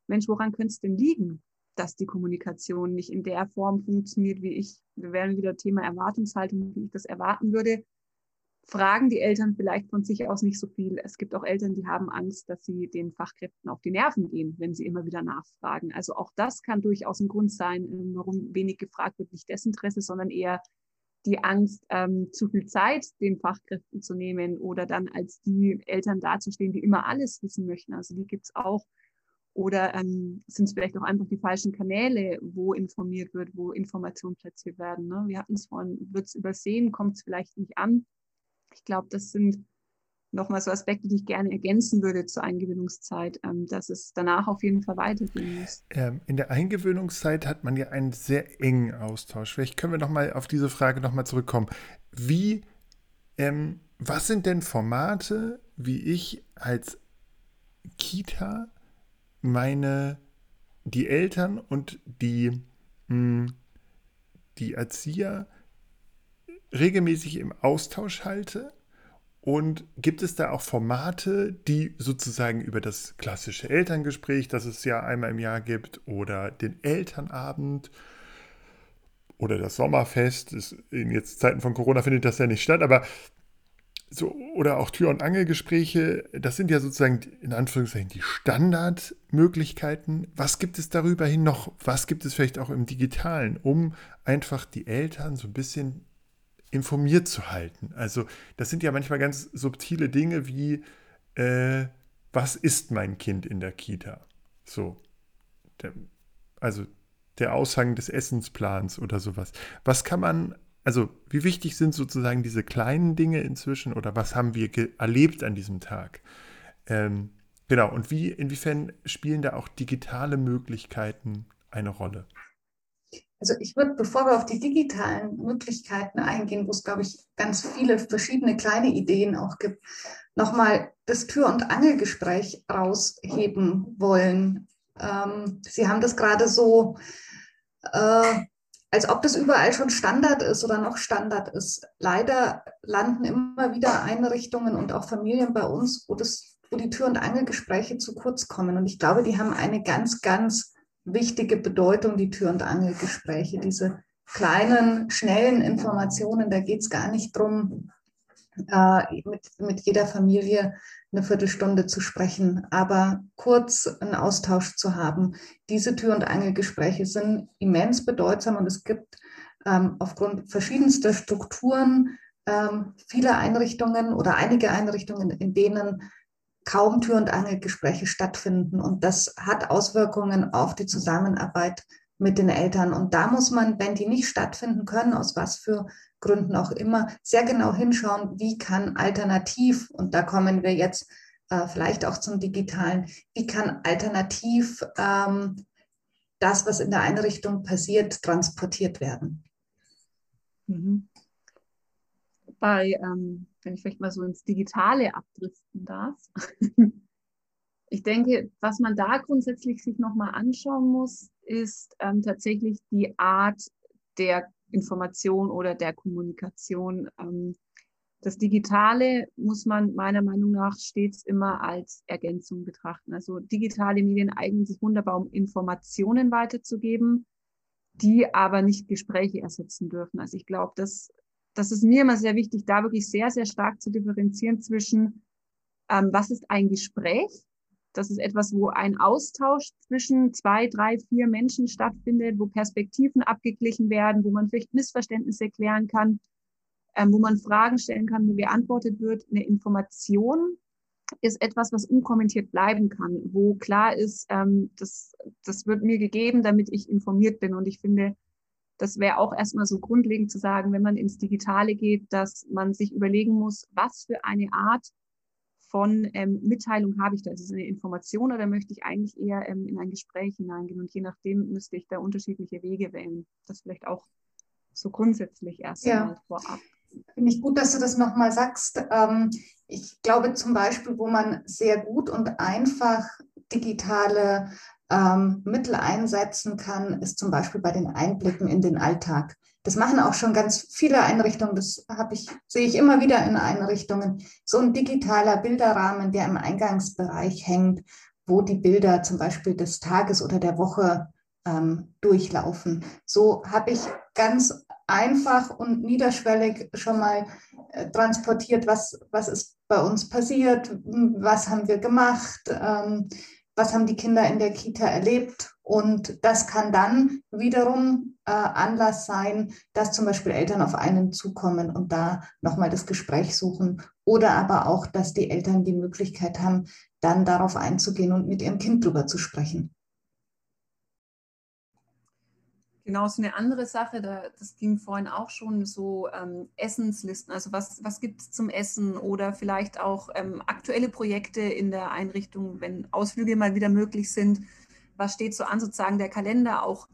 Speaker 2: Mensch, woran könnte es denn liegen, dass die Kommunikation nicht in der Form funktioniert, wie ich, wir werden wieder Thema Erwartungshaltung, wie ich das erwarten würde, fragen die Eltern vielleicht von sich aus nicht so viel. Es gibt auch Eltern, die haben Angst, dass sie den Fachkräften auf die Nerven gehen, wenn sie immer wieder nachfragen. Also auch das kann durchaus ein Grund sein, warum wenig gefragt wird, nicht Desinteresse, sondern eher die Angst, ähm, zu viel Zeit den Fachkräften zu nehmen oder dann als die Eltern dazustehen, die immer alles wissen möchten. Also die gibt's auch. Oder ähm, sind es vielleicht auch einfach die falschen Kanäle, wo informiert wird, wo Informationen platziert werden. Ne? Wir hatten es vorhin, wird es übersehen, kommt es vielleicht nicht an. Ich glaube, das sind nochmal so Aspekte, die ich gerne ergänzen würde zur Eingewöhnungszeit, ähm, dass es danach auf jeden Fall weitergehen muss.
Speaker 1: Ähm, in der Eingewöhnungszeit hat man ja einen sehr engen Austausch. Vielleicht können wir nochmal auf diese Frage nochmal zurückkommen. Wie, ähm, was sind denn Formate, wie ich als Kita meine, die Eltern und die, mh, hm, die Erzieher regelmäßig im Austausch halte? Und gibt es da auch Formate, die sozusagen über das klassische Elterngespräch, das es ja einmal im Jahr gibt, oder den Elternabend oder das Sommerfest, ist, in jetzt Zeiten von Corona findet das ja nicht statt, aber so, oder auch Tür- und Angelgespräche, das sind ja sozusagen in Anführungszeichen die Standardmöglichkeiten. Was gibt es darüber hin noch? Was gibt es vielleicht auch im Digitalen, um einfach die Eltern so ein bisschen informiert zu halten. Also das sind ja manchmal ganz subtile Dinge wie, äh, was ist mein Kind in der Kita? So, der, also der Aushang des Essensplans oder sowas. Was kann man, also wie wichtig sind sozusagen diese kleinen Dinge inzwischen oder was haben wir erlebt an diesem Tag? Ähm, genau, und wie, inwiefern spielen da auch digitale Möglichkeiten eine Rolle?
Speaker 3: Also ich würde, bevor wir auf die digitalen Möglichkeiten eingehen, wo es, glaube ich, ganz viele verschiedene kleine Ideen auch gibt, nochmal das Tür- und Angelgespräch rausheben wollen. Ähm, Sie haben das gerade so, äh, als ob das überall schon Standard ist oder noch Standard ist. Leider landen immer wieder Einrichtungen und auch Familien bei uns, wo, das, wo die Tür- und Angelgespräche zu kurz kommen. Und ich glaube, die haben eine ganz, ganz wichtige Bedeutung, die Tür- und Angelgespräche, diese kleinen, schnellen Informationen. Da geht es gar nicht darum, äh, mit, mit jeder Familie eine Viertelstunde zu sprechen, aber kurz einen Austausch zu haben. Diese Tür- und Angelgespräche sind immens bedeutsam und es gibt ähm, aufgrund verschiedenster Strukturen ähm, viele Einrichtungen oder einige Einrichtungen, in denen kaum Tür- und Angelgespräche stattfinden. Und das hat Auswirkungen auf die Zusammenarbeit mit den Eltern. Und da muss man, wenn die nicht stattfinden können, aus was für Gründen auch immer, sehr genau hinschauen, wie kann alternativ, und da kommen wir jetzt äh, vielleicht auch zum digitalen, wie kann alternativ ähm, das, was in der Einrichtung passiert, transportiert werden.
Speaker 2: Mhm. Bei ähm, wenn ich vielleicht mal so ins Digitale abdriften darf. ich denke, was man da grundsätzlich sich nochmal anschauen muss, ist ähm, tatsächlich die Art der Information oder der Kommunikation. Ähm, das Digitale muss man meiner Meinung nach stets immer als Ergänzung betrachten. Also digitale Medien eignen sich wunderbar, um Informationen weiterzugeben, die aber nicht Gespräche ersetzen dürfen. Also ich glaube, das das ist mir immer sehr wichtig, da wirklich sehr, sehr stark zu differenzieren zwischen, ähm, was ist ein Gespräch? Das ist etwas, wo ein Austausch zwischen zwei, drei, vier Menschen stattfindet, wo Perspektiven abgeglichen werden, wo man vielleicht Missverständnisse klären kann, ähm, wo man Fragen stellen kann, wo geantwortet wird. Eine Information ist etwas, was unkommentiert bleiben kann, wo klar ist, ähm, das, das wird mir gegeben, damit ich informiert bin. Und ich finde, das wäre auch erstmal so grundlegend zu sagen, wenn man ins Digitale geht, dass man sich überlegen muss, was für eine Art von ähm, Mitteilung habe ich da? Ist es eine Information oder möchte ich eigentlich eher ähm, in ein Gespräch hineingehen? Und je nachdem müsste ich da unterschiedliche Wege wählen. Das vielleicht auch so grundsätzlich erstmal ja. vorab.
Speaker 3: Finde ich gut, dass du das nochmal sagst. Ähm, ich glaube zum Beispiel, wo man sehr gut und einfach digitale ähm, Mittel einsetzen kann, ist zum Beispiel bei den Einblicken in den Alltag. Das machen auch schon ganz viele Einrichtungen. Das habe ich, sehe ich immer wieder in Einrichtungen. So ein digitaler Bilderrahmen, der im Eingangsbereich hängt, wo die Bilder zum Beispiel des Tages oder der Woche ähm, durchlaufen. So habe ich ganz einfach und niederschwellig schon mal äh, transportiert, was, was ist bei uns passiert, was haben wir gemacht, ähm, was haben die Kinder in der Kita erlebt. Und das kann dann wiederum äh, Anlass sein, dass zum Beispiel Eltern auf einen zukommen und da nochmal das Gespräch suchen. Oder aber auch, dass die Eltern die Möglichkeit haben, dann darauf einzugehen und mit ihrem Kind drüber zu sprechen.
Speaker 2: Genau, so eine andere Sache, da, das ging vorhin auch schon so ähm, Essenslisten, also was, was gibt es zum Essen oder vielleicht auch ähm, aktuelle Projekte in der Einrichtung, wenn Ausflüge mal wieder möglich sind. Was steht so an, sozusagen der Kalender auch?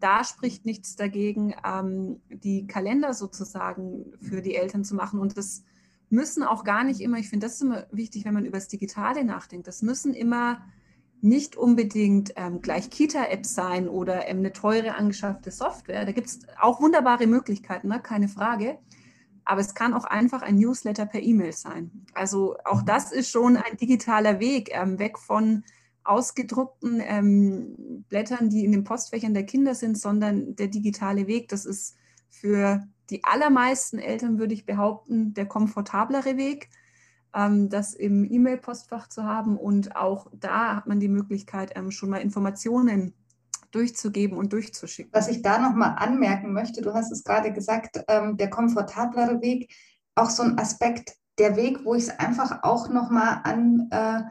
Speaker 2: Da spricht nichts dagegen, ähm, die Kalender sozusagen für die Eltern zu machen. Und das müssen auch gar nicht immer, ich finde das immer wichtig, wenn man über das Digitale nachdenkt, das müssen immer nicht unbedingt ähm, gleich Kita-Apps sein oder ähm, eine teure angeschaffte Software. Da gibt es auch wunderbare Möglichkeiten, ne? keine Frage. Aber es kann auch einfach ein Newsletter per E-Mail sein. Also auch das ist schon ein digitaler Weg, ähm, weg von ausgedruckten ähm, Blättern, die in den Postfächern der Kinder sind, sondern der digitale Weg. Das ist für die allermeisten Eltern, würde ich behaupten, der komfortablere Weg das im E-Mail-Postfach zu haben. Und auch da hat man die Möglichkeit, ähm, schon mal Informationen durchzugeben und durchzuschicken.
Speaker 3: Was ich da nochmal anmerken möchte, du hast es gerade gesagt, ähm, der komfortablere Weg, auch so ein Aspekt, der Weg, wo ich es einfach auch nochmal an äh,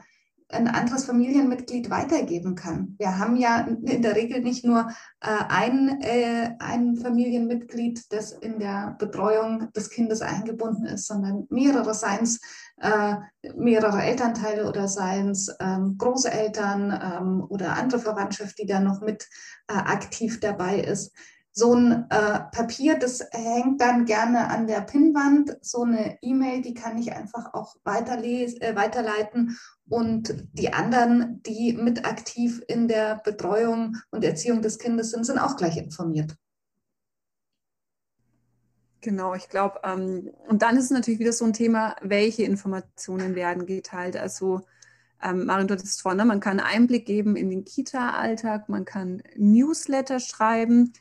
Speaker 3: ein anderes Familienmitglied weitergeben kann. Wir haben ja in der Regel nicht nur äh, ein, äh, ein Familienmitglied, das in der Betreuung des Kindes eingebunden ist, sondern mehrere, seien es äh, mehrere Elternteile oder seien es ähm, Großeltern ähm, oder andere Verwandtschaft, die da noch mit äh, aktiv dabei ist so ein äh, Papier, das hängt dann gerne an der Pinnwand. So eine E-Mail, die kann ich einfach auch weiterles äh, weiterleiten. Und die anderen, die mit aktiv in der Betreuung und Erziehung des Kindes sind, sind auch gleich informiert.
Speaker 2: Genau, ich glaube, ähm, und dann ist es natürlich wieder so ein Thema, welche Informationen werden geteilt. Also, ähm, Marin, du hattest vorhin, ne, man kann Einblick geben in den Kita-Alltag, man kann Newsletter schreiben.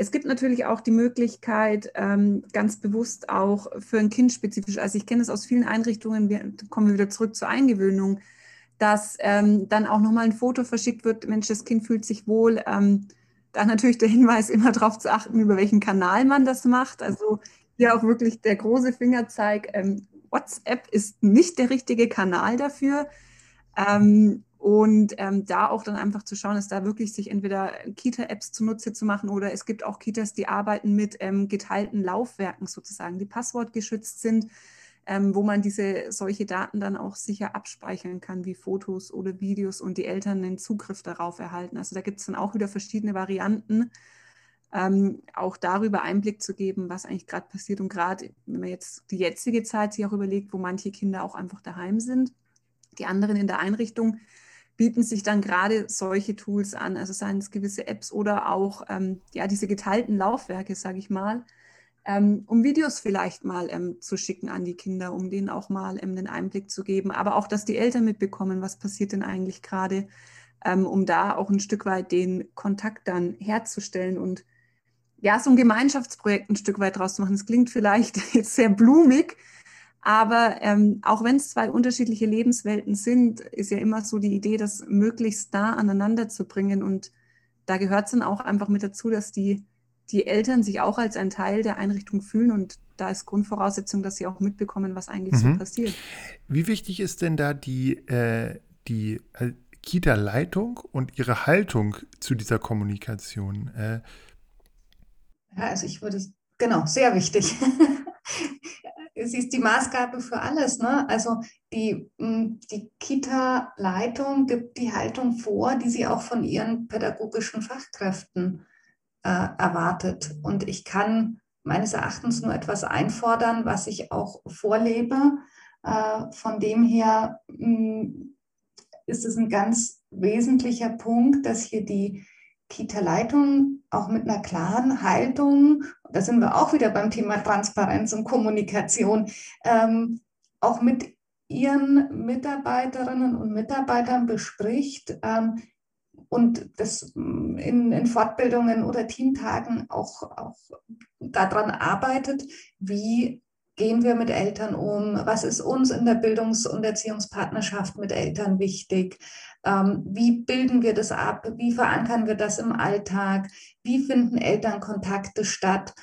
Speaker 2: Es gibt natürlich auch die Möglichkeit, ähm, ganz bewusst auch für ein Kind spezifisch, also ich kenne es aus vielen Einrichtungen, wir kommen wieder zurück zur Eingewöhnung, dass ähm, dann auch nochmal ein Foto verschickt wird, Mensch, das Kind fühlt sich wohl. Ähm, da natürlich der Hinweis, immer darauf zu achten, über welchen Kanal man das macht. Also hier auch wirklich der große Fingerzeig. WhatsApp ist nicht der richtige Kanal dafür. Und ähm, da auch dann einfach zu schauen, dass da wirklich sich entweder Kita-Apps zunutze zu machen oder es gibt auch Kitas, die arbeiten mit ähm, geteilten Laufwerken sozusagen, die passwortgeschützt sind, ähm, wo man diese solche Daten dann auch sicher abspeichern kann, wie Fotos oder Videos und die Eltern einen Zugriff darauf erhalten. Also da gibt es dann auch wieder verschiedene Varianten, ähm, auch darüber Einblick zu geben, was eigentlich gerade passiert. Und gerade, wenn man jetzt die jetzige Zeit sich auch überlegt, wo manche Kinder auch einfach daheim sind, die anderen in der Einrichtung, bieten sich dann gerade solche Tools an, also seien es gewisse Apps oder auch ähm, ja, diese geteilten Laufwerke, sage ich mal, ähm, um Videos vielleicht mal ähm, zu schicken an die Kinder, um denen auch mal ähm, den Einblick zu geben, aber auch, dass die Eltern mitbekommen, was passiert denn eigentlich gerade, ähm, um da auch ein Stück weit den Kontakt dann herzustellen und ja, so ein Gemeinschaftsprojekt ein Stück weit draus zu machen. Es klingt vielleicht jetzt sehr blumig, aber ähm, auch wenn es zwei unterschiedliche Lebenswelten sind, ist ja immer so die Idee, das möglichst nah aneinander zu bringen. Und da gehört es dann auch einfach mit dazu, dass die, die Eltern sich auch als ein Teil der Einrichtung fühlen. Und da ist Grundvoraussetzung, dass sie auch mitbekommen, was eigentlich mhm. so passiert.
Speaker 1: Wie wichtig ist denn da die, äh, die äh, Kita-Leitung und ihre Haltung zu dieser Kommunikation? Äh,
Speaker 3: ja, also ich würde, genau, sehr wichtig. sie ist die Maßgabe für alles. Ne? Also die, hm, die Kita-Leitung gibt die Haltung vor, die sie auch von ihren pädagogischen Fachkräften äh, erwartet. Und ich kann meines Erachtens nur etwas einfordern, was ich auch vorlebe. Äh, von dem her mh, hm, ist es ein ganz wesentlicher Punkt, dass hier die Kita-Leitung auch mit einer klaren Haltung, da sind wir auch wieder beim Thema Transparenz und Kommunikation, ähm, auch mit ihren Mitarbeiterinnen und Mitarbeitern bespricht ähm, und das mm, in, in, Fortbildungen oder Teamtagen auch, auch daran arbeitet, wie gehen wir mit Eltern um, was ist uns in der Bildungs- und Erziehungspartnerschaft mit Eltern wichtig, ähm, wie bilden wir das ab? Wie verankern wir das im Alltag? Wie finden Elternkontakte statt?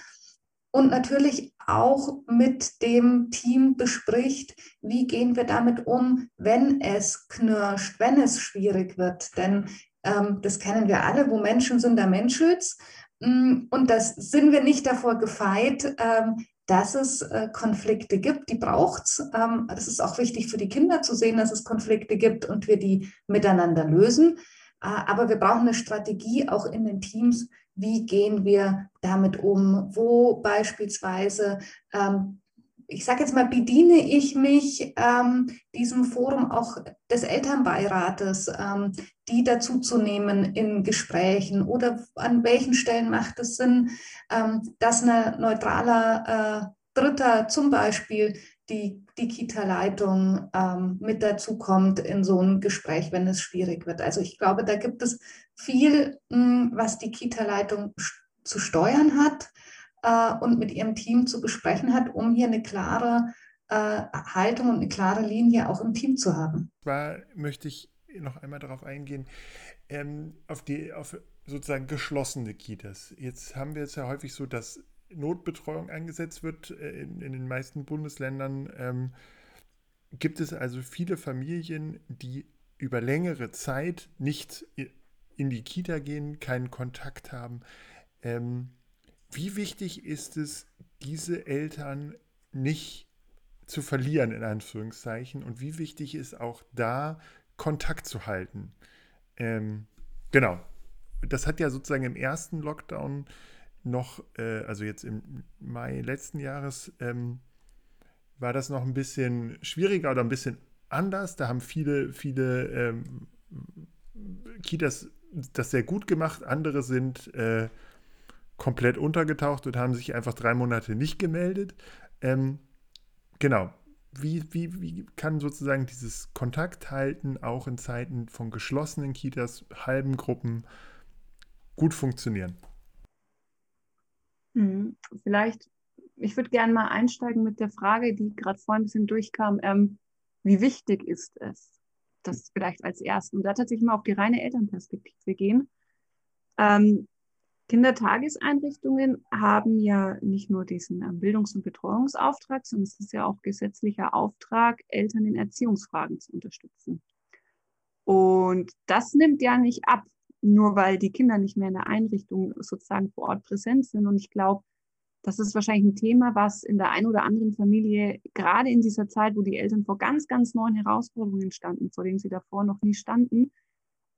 Speaker 3: Und natürlich auch mit dem Team bespricht, wie gehen wir damit um, wenn es knirscht, wenn es schwierig wird. Denn ähm, das kennen wir alle, wo Menschen sind, da Menschels. Mm, und das sind wir nicht davor gefeit, ähm, dass es äh, Konflikte gibt, die braucht es. Ähm, das ist auch wichtig für die Kinder zu sehen, dass es Konflikte gibt und wir die miteinander lösen. Äh, aber wir brauchen eine Strategie auch in den Teams. Wie gehen wir damit um? Wo beispielsweise ähm, ich sage jetzt mal, bediene ich mich ähm, diesem Forum auch des Elternbeirates, ähm, die dazu zu nehmen in Gesprächen oder an welchen Stellen macht es Sinn, ähm, dass ein neutraler äh, Dritter zum Beispiel die, die Kita-Leitung ähm, mit dazu kommt in so ein Gespräch, wenn es schwierig wird. Also ich glaube, da gibt es viel, mh, hm, was die Kita-Leitung zu steuern hat äh, und mit ihrem Team zu besprechen hat, um hier eine klare äh, Haltung und eine klare Linie auch im Team zu haben.
Speaker 1: Zwar möchte ich noch einmal darauf eingehen, ähm, auf die, auf sozusagen geschlossene Kitas. Jetzt haben wir es ja häufig so, dass Notbetreuung eingesetzt wird äh, in, in, den meisten Bundesländern. Ähm, gibt es also viele Familien, die über längere Zeit nicht in die Kita gehen, keinen Kontakt haben. Ähm, wie wichtig ist es, diese Eltern nicht zu verlieren, in Anführungszeichen, und wie wichtig ist auch da, Kontakt zu halten? Ähm, genau. Das hat ja sozusagen im ersten Lockdown noch, äh, also jetzt im Mai letzten Jahres, ähm, war das noch ein bisschen schwieriger oder ein bisschen anders. Da haben viele, viele ähm, Kitas das sehr gut gemacht. Andere sind äh, komplett untergetaucht und haben sich einfach drei Monate nicht gemeldet. Ähm, genau. Wie, wie, wie kann sozusagen dieses Kontakt halten auch in Zeiten von geschlossenen Kitas, halben Gruppen gut funktionieren?
Speaker 2: Hm, vielleicht, ich würde gerne mal einsteigen mit der Frage, die gerade vorhin ein bisschen durchkam. Ähm, wie wichtig ist es? Das vielleicht als ersten. Und da tatsächlich mal auf die reine Elternperspektive gehen. Ähm, Kindertageseinrichtungen haben ja nicht nur diesen äh, Bildungs- und Betreuungsauftrag, sondern es ist ja auch gesetzlicher Auftrag, Eltern in Erziehungsfragen zu unterstützen. Und das nimmt ja nicht ab, nur weil die Kinder nicht mehr in der Einrichtung sozusagen vor Ort präsent sind. Und ich glaube, das ist wahrscheinlich ein Thema, was in der einen oder anderen Familie, gerade in dieser Zeit, wo die Eltern vor ganz, ganz neuen Herausforderungen standen, vor denen sie davor noch nie standen,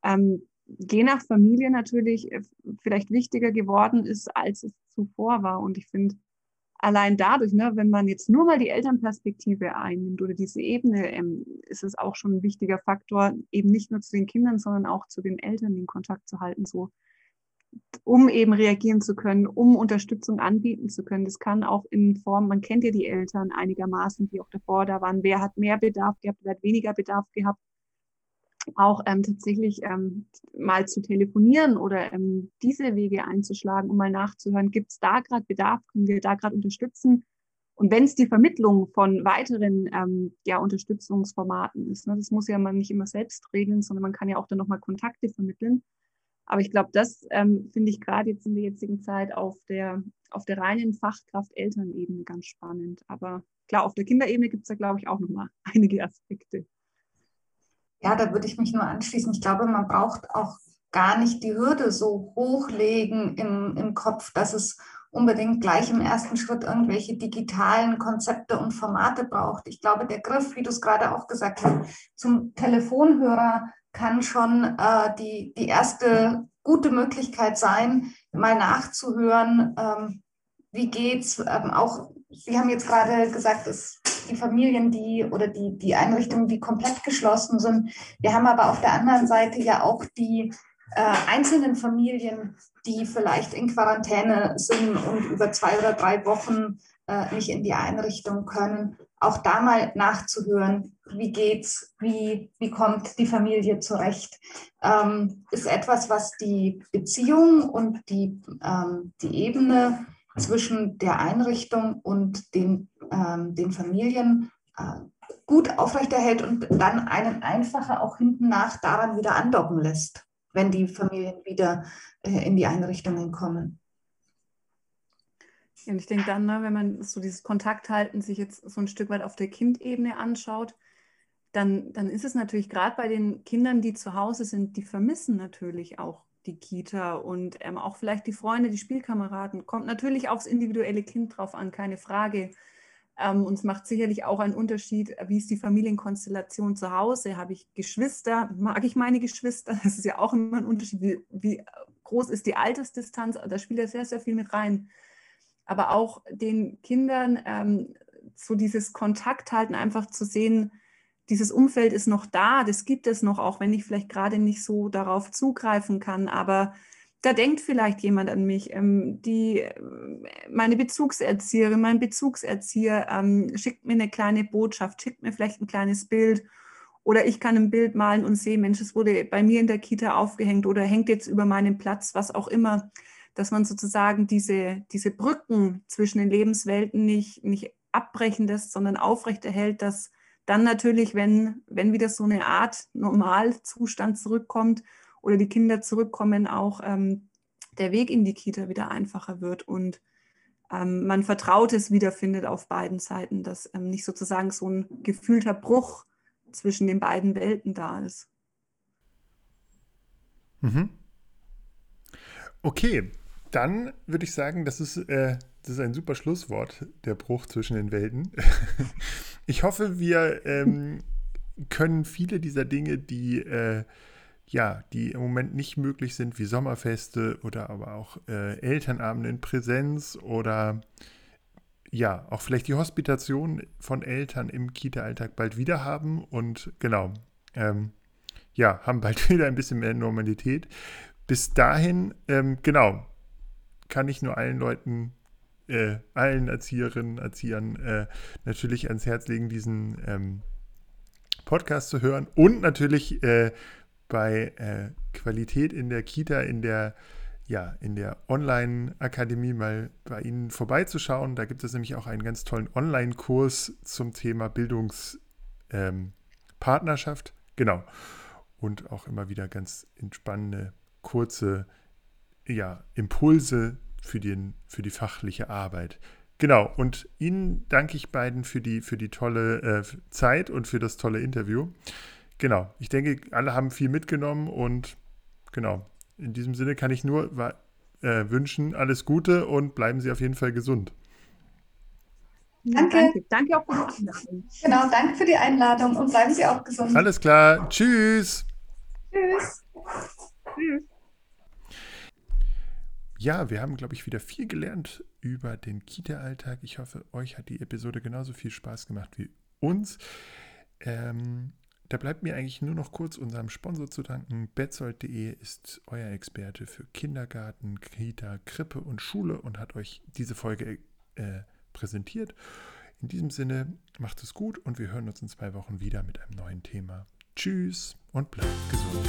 Speaker 2: ähm, je nach Familie natürlich äh, vielleicht wichtiger geworden ist, als es zuvor war. Und ich finde, allein dadurch, ne, wenn man jetzt nur mal die Elternperspektive einnimmt oder diese Ebene, ähm, ist es auch schon ein wichtiger Faktor, eben nicht nur zu den Kindern, sondern auch zu den Eltern den Kontakt zu halten. So um eben reagieren zu können, um Unterstützung anbieten zu können. Das kann auch in Form, man kennt ja die Eltern einigermaßen, die auch davor da waren. Wer hat mehr Bedarf gehabt, wer hat weniger Bedarf gehabt? Auch ähm, tatsächlich ähm, mal zu telefonieren oder ähm, diese Wege einzuschlagen, um mal nachzuhören, gibt es da gerade Bedarf, können wir da gerade unterstützen? Und wenn es die Vermittlung von weiteren ähm, ja, Unterstützungsformaten ist, ne, das muss ja man nicht immer selbst regeln, sondern man kann ja auch dann nochmal Kontakte vermitteln aber ich glaube, das ähm, finde ich gerade jetzt in der jetzigen Zeit auf der, auf der reinen Fachkraft-Elternebene ganz spannend. Aber klar, auf der Kinderebene gibt es da, glaube ich, auch nochmal einige Aspekte.
Speaker 3: Ja, da würde ich mich nur anschließen. Ich glaube, man braucht auch gar nicht die Hürde so hochlegen im, im Kopf, dass es unbedingt gleich im ersten Schritt irgendwelche digitalen Konzepte und Formate braucht. Ich glaube, der Griff, wie du es gerade auch gesagt hast, zum Telefonhörer kann schon äh, die, die erste gute Möglichkeit sein, mal nachzuhören, ähm, wie geht's. Ähm, auch Sie haben jetzt gerade gesagt, dass die Familien, die oder die, die Einrichtungen, die komplett geschlossen sind. Wir haben aber auf der anderen Seite ja auch die äh, einzelnen Familien, die vielleicht in Quarantäne sind und über zwei oder drei Wochen äh, nicht in die Einrichtung können auch da mal nachzuhören, wie geht's, wie, wie kommt die Familie zurecht, ähm, ist etwas, was die Beziehung und die, ähm, die Ebene zwischen der Einrichtung und den, ähm, den Familien äh, gut aufrechterhält und dann einen einfacher auch hinten nach daran wieder andocken lässt, wenn die Familien wieder äh, in die Einrichtungen kommen.
Speaker 2: Und ich denke dann, ne, wenn man so dieses Kontakthalten sich jetzt so ein Stück weit auf der Kindebene anschaut, dann, dann ist es natürlich gerade bei den Kindern, die zu Hause sind, die vermissen natürlich auch die Kita und ähm, auch vielleicht die Freunde, die Spielkameraden. Kommt natürlich aufs individuelle Kind drauf an, keine Frage. Ähm, und es macht sicherlich auch einen Unterschied, wie ist die Familienkonstellation zu Hause? Habe ich Geschwister? Mag ich meine Geschwister? Das ist ja auch immer ein Unterschied. Wie, wie groß ist die Altersdistanz? Da spielt ja sehr, sehr viel mit rein aber auch den Kindern ähm, so dieses Kontakt halten, einfach zu sehen, dieses Umfeld ist noch da, das gibt es noch, auch wenn ich vielleicht gerade nicht so darauf zugreifen kann, aber da denkt vielleicht jemand an mich, ähm, die meine Bezugserzieherin, mein Bezugserzieher ähm, schickt mir eine kleine Botschaft, schickt mir vielleicht ein kleines Bild oder ich kann ein Bild malen und sehe, Mensch, es wurde bei mir in der Kita aufgehängt oder hängt jetzt über meinem Platz, was auch immer dass man sozusagen diese, diese Brücken zwischen den Lebenswelten nicht, nicht abbrechen lässt, sondern aufrechterhält, dass dann natürlich, wenn, wenn wieder so eine Art Normalzustand zurückkommt oder die Kinder zurückkommen, auch ähm, der Weg in die Kita wieder einfacher wird und ähm, man Vertrautes wiederfindet auf beiden Seiten, dass ähm, nicht sozusagen so ein gefühlter Bruch zwischen den beiden Welten da ist.
Speaker 1: Mhm. Okay, dann würde ich sagen, das ist, äh, das ist ein super Schlusswort, der Bruch zwischen den Welten. ich hoffe, wir ähm, können viele dieser Dinge, die äh, ja, die im Moment nicht möglich sind, wie Sommerfeste oder aber auch äh, Elternabende in Präsenz oder ja, auch vielleicht die Hospitation von Eltern im Kita-Alltag bald wieder haben und genau, ähm, ja, haben bald wieder ein bisschen mehr Normalität. Bis dahin, ähm, genau, kann ich nur allen Leuten, äh, allen Erzieherinnen, Erziehern äh, natürlich ans Herz legen, diesen ähm, Podcast zu hören und natürlich äh, bei äh, Qualität in der Kita, in der ja, in der Online-Akademie mal bei Ihnen vorbeizuschauen. Da gibt es nämlich auch einen ganz tollen Online-Kurs zum Thema Bildungspartnerschaft. Ähm, genau. Und auch immer wieder ganz entspannende, kurze ja, Impulse für, den, für die fachliche Arbeit. Genau, und Ihnen danke ich beiden für die, für die tolle äh, Zeit und für das tolle Interview genau, ich denke, alle haben viel mitgenommen und genau, in diesem Sinne kann ich nur äh, wünschen, alles Gute und bleiben Sie auf jeden Fall gesund.
Speaker 3: Danke. Danke, danke auch für die Einladung. Genau, danke für die Einladung und bleiben Sie auch gesund.
Speaker 1: Alles klar. Tschüss.
Speaker 3: Tschüss. Tschüss.
Speaker 1: Ja, wir haben, glaube ich, wieder viel gelernt über den Kita-Alltag. Ich hoffe, euch hat die Episode genauso viel Spaß gemacht wie uns. Ähm, da bleibt mir eigentlich nur noch kurz unserem Sponsor zu danken. Betzold.de ist euer Experte für Kindergarten, Kita, Krippe und Schule und hat euch diese Folge äh, präsentiert. In diesem Sinne, macht es gut und wir hören uns in zwei Wochen wieder mit einem neuen Thema. Tschüss und bleibt gesund.